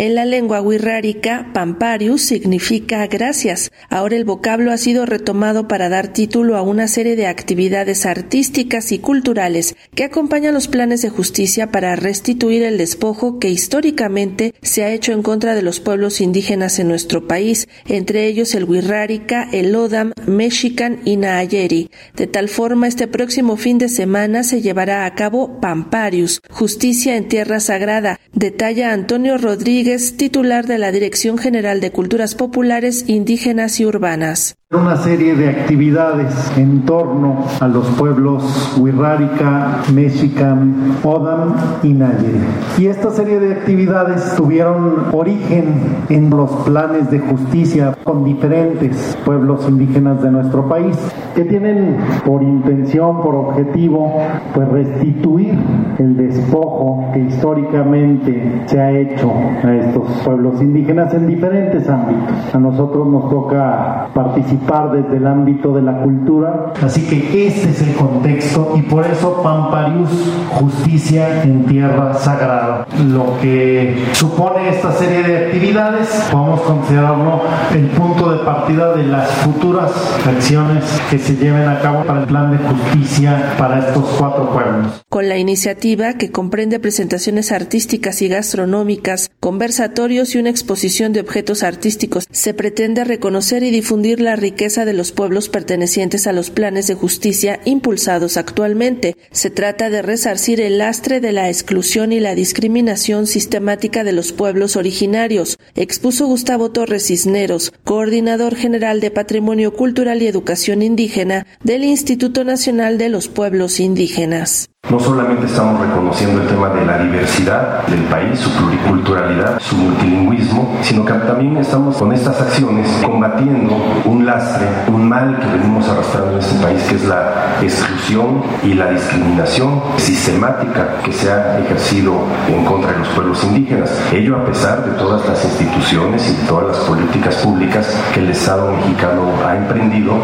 En la lengua wixárika, pamparius significa gracias. Ahora el vocablo ha sido retomado para dar título a una serie de actividades artísticas y culturales que acompañan los planes de justicia para restituir el despojo que históricamente se ha hecho en contra de los pueblos indígenas en nuestro país, entre ellos el wixárika, el odam, mexican y naayeri. De tal forma, este próximo fin de semana se llevará a cabo Pamparius, Justicia en Tierra Sagrada, detalla Antonio Rodríguez, titular de la Dirección General de Culturas Populares, Indígenas y Urbanas una serie de actividades en torno a los pueblos Wixárika, Mexican, Odam y Nayeri. Y esta serie de actividades tuvieron origen en los planes de justicia con diferentes pueblos indígenas de nuestro país que tienen por intención, por objetivo, pues restituir el despojo que históricamente se ha hecho a estos pueblos indígenas en diferentes ámbitos. A nosotros nos toca participar desde el ámbito de la cultura. Así que este es el contexto y por eso Pamparius, justicia en tierra sagrada. Lo que supone esta serie de actividades, podemos considerarlo el punto de partida de las futuras acciones que se lleven a cabo para el plan de justicia para estos cuatro pueblos. Con la iniciativa que comprende presentaciones artísticas y gastronómicas, conversatorios y una exposición de objetos artísticos, se pretende reconocer y difundir la riqueza riqueza de los pueblos pertenecientes a los planes de justicia impulsados actualmente. Se trata de resarcir el lastre de la exclusión y la discriminación sistemática de los pueblos originarios, expuso Gustavo Torres Cisneros, coordinador general de Patrimonio Cultural y Educación Indígena del Instituto Nacional de los Pueblos Indígenas. No solamente estamos reconociendo el tema de la diversidad del país, su pluriculturalidad, su multilingüismo, sino que también estamos con estas acciones combatiendo un lastre, un mal que venimos arrastrando en este país, que es la exclusión y la discriminación sistemática que se ha ejercido en contra de los pueblos indígenas. Ello a pesar de todas las instituciones y todas las políticas públicas que el Estado mexicano ha emprendido,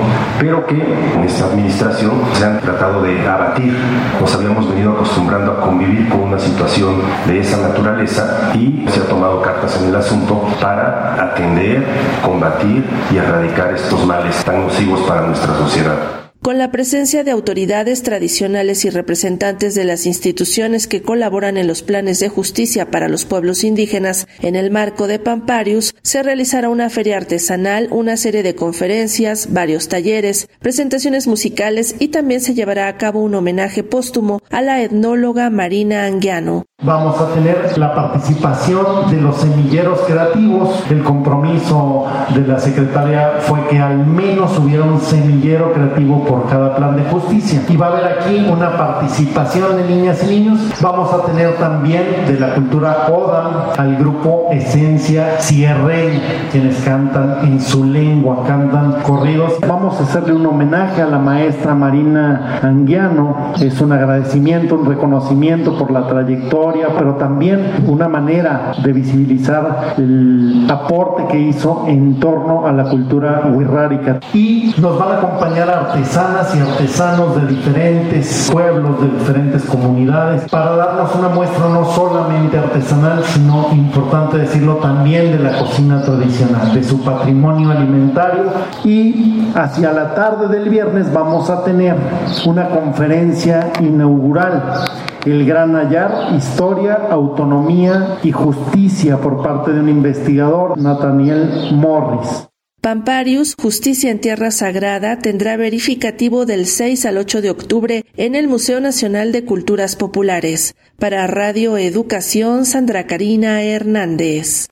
pero que en esta administración se han tratado de abatir. Nos hemos venido acostumbrando a convivir con una situación de esa naturaleza y se ha tomado cartas en el asunto para atender, combatir y erradicar estos males tan nocivos para nuestra sociedad con la presencia de autoridades tradicionales y representantes de las instituciones que colaboran en los planes de justicia para los pueblos indígenas, en el marco de Pamparius se realizará una feria artesanal, una serie de conferencias, varios talleres, presentaciones musicales y también se llevará a cabo un homenaje póstumo a la etnóloga Marina Anguiano. Vamos a tener la participación de los semilleros creativos. El compromiso de la secretaria fue que al menos hubiera un semillero creativo por cada plan de justicia. Y va a haber aquí una participación de niñas y niños. Vamos a tener también de la cultura Oda al grupo Esencia Cierre, quienes cantan en su lengua, cantan corridos. Vamos a hacerle un homenaje a la maestra Marina Anguiano. Es un agradecimiento, un reconocimiento por la trayectoria pero también una manera de visibilizar el aporte que hizo en torno a la cultura wixárika. Y nos van a acompañar artesanas y artesanos de diferentes pueblos, de diferentes comunidades, para darnos una muestra no solamente artesanal, sino, importante decirlo, también de la cocina tradicional, de su patrimonio alimentario. Y hacia la tarde del viernes vamos a tener una conferencia inaugural el gran hallar, historia, autonomía y justicia por parte de un investigador, Nathaniel Morris. Pamparius, Justicia en Tierra Sagrada, tendrá verificativo del 6 al 8 de octubre en el Museo Nacional de Culturas Populares. Para Radio Educación, Sandra Karina Hernández.